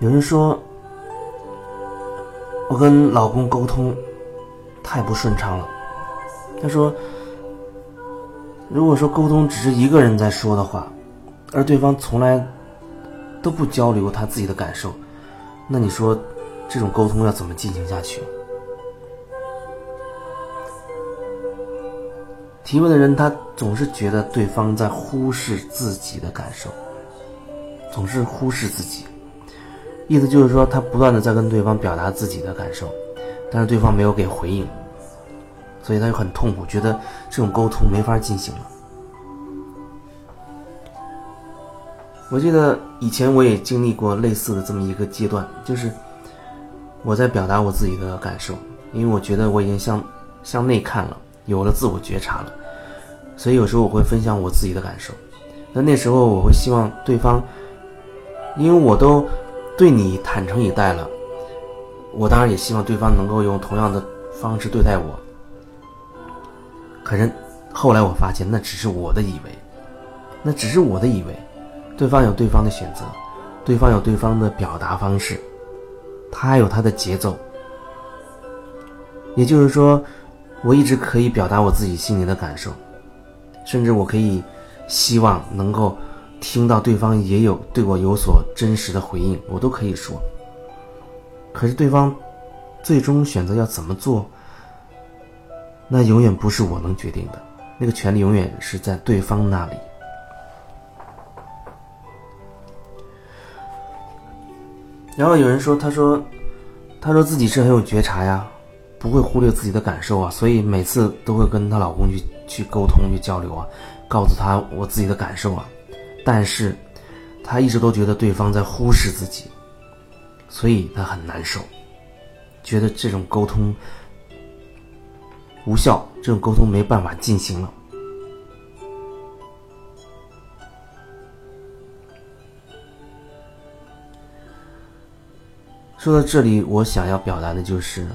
有人说，我跟老公沟通太不顺畅了。他说，如果说沟通只是一个人在说的话，而对方从来都不交流他自己的感受，那你说这种沟通要怎么进行下去？提问的人他总是觉得对方在忽视自己的感受，总是忽视自己。意思就是说，他不断的在跟对方表达自己的感受，但是对方没有给回应，所以他就很痛苦，觉得这种沟通没法进行了。我记得以前我也经历过类似的这么一个阶段，就是我在表达我自己的感受，因为我觉得我已经向向内看了，有了自我觉察了，所以有时候我会分享我自己的感受。那那时候我会希望对方，因为我都。对你坦诚以待了，我当然也希望对方能够用同样的方式对待我。可是后来我发现，那只是我的以为，那只是我的以为，对方有对方的选择，对方有对方的表达方式，他有他的节奏。也就是说，我一直可以表达我自己心里的感受，甚至我可以希望能够。听到对方也有对我有所真实的回应，我都可以说。可是对方最终选择要怎么做，那永远不是我能决定的，那个权利永远是在对方那里。然后有人说：“他说，他说自己是很有觉察呀，不会忽略自己的感受啊，所以每次都会跟她老公去去沟通、去交流啊，告诉他我自己的感受啊。”但是，他一直都觉得对方在忽视自己，所以他很难受，觉得这种沟通无效，这种沟通没办法进行了。说到这里，我想要表达的就是，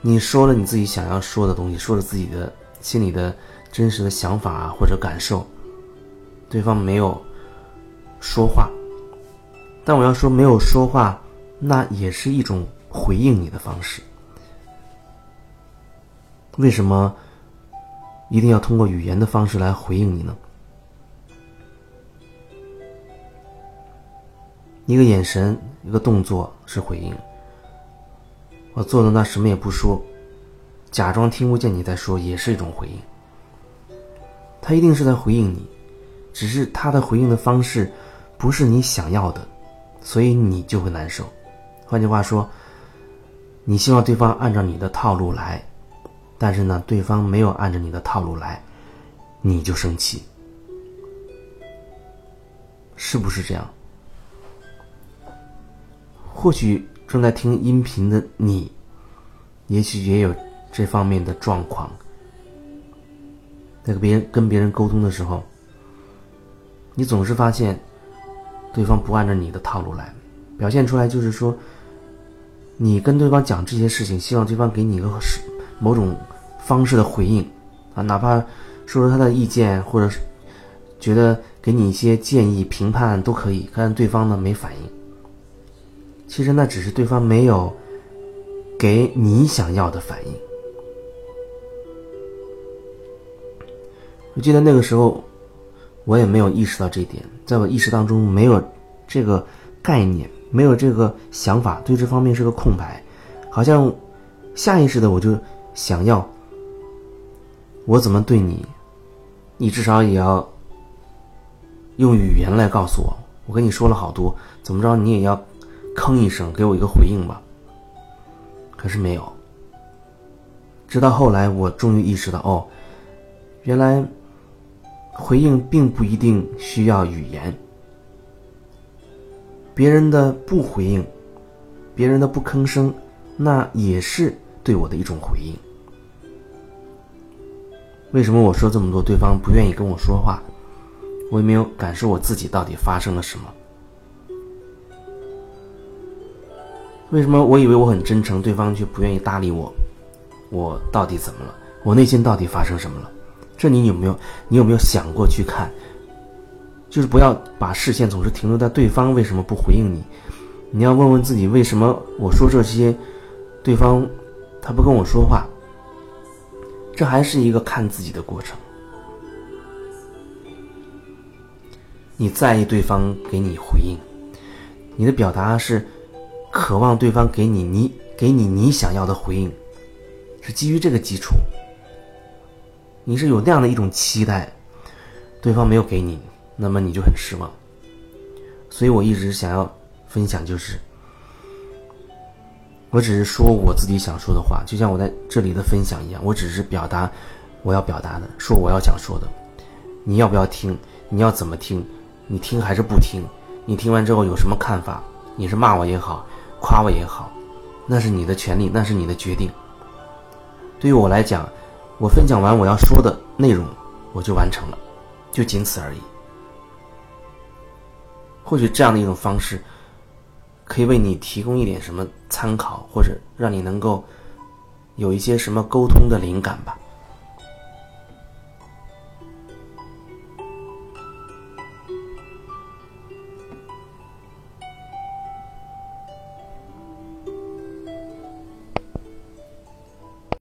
你说了你自己想要说的东西，说了自己的心里的。真实的想法啊，或者感受，对方没有说话，但我要说没有说话，那也是一种回应你的方式。为什么一定要通过语言的方式来回应你呢？一个眼神，一个动作是回应。我坐在那什么也不说，假装听不见你在说，也是一种回应。他一定是在回应你，只是他的回应的方式不是你想要的，所以你就会难受。换句话说，你希望对方按照你的套路来，但是呢，对方没有按照你的套路来，你就生气，是不是这样？或许正在听音频的你，也许也有这方面的状况。在跟别人跟别人沟通的时候，你总是发现对方不按照你的套路来，表现出来就是说，你跟对方讲这些事情，希望对方给你一个是某种方式的回应啊，哪怕说说他的意见，或者是觉得给你一些建议、评判都可以，但对方呢没反应。其实那只是对方没有给你想要的反应。我记得那个时候，我也没有意识到这一点，在我意识当中没有这个概念，没有这个想法，对这方面是个空白，好像下意识的我就想要，我怎么对你，你至少也要用语言来告诉我，我跟你说了好多，怎么着你也要吭一声给我一个回应吧。可是没有，直到后来我终于意识到，哦，原来。回应并不一定需要语言，别人的不回应，别人的不吭声，那也是对我的一种回应。为什么我说这么多，对方不愿意跟我说话？我也没有感受我自己到底发生了什么？为什么我以为我很真诚，对方却不愿意搭理我？我到底怎么了？我内心到底发生什么了？这你有没有？你有没有想过去看？就是不要把视线总是停留在对方为什么不回应你，你要问问自己为什么我说这些，对方他不跟我说话，这还是一个看自己的过程。你在意对方给你回应，你的表达是渴望对方给你你给你你想要的回应，是基于这个基础，你是有那样的一种期待，对方没有给你。那么你就很失望，所以我一直想要分享，就是我只是说我自己想说的话，就像我在这里的分享一样，我只是表达我要表达的，说我要想说的。你要不要听？你要怎么听？你听还是不听？你听完之后有什么看法？你是骂我也好，夸我也好，那是你的权利，那是你的决定。对于我来讲，我分享完我要说的内容，我就完成了，就仅此而已。或许这样的一种方式，可以为你提供一点什么参考，或者让你能够有一些什么沟通的灵感吧。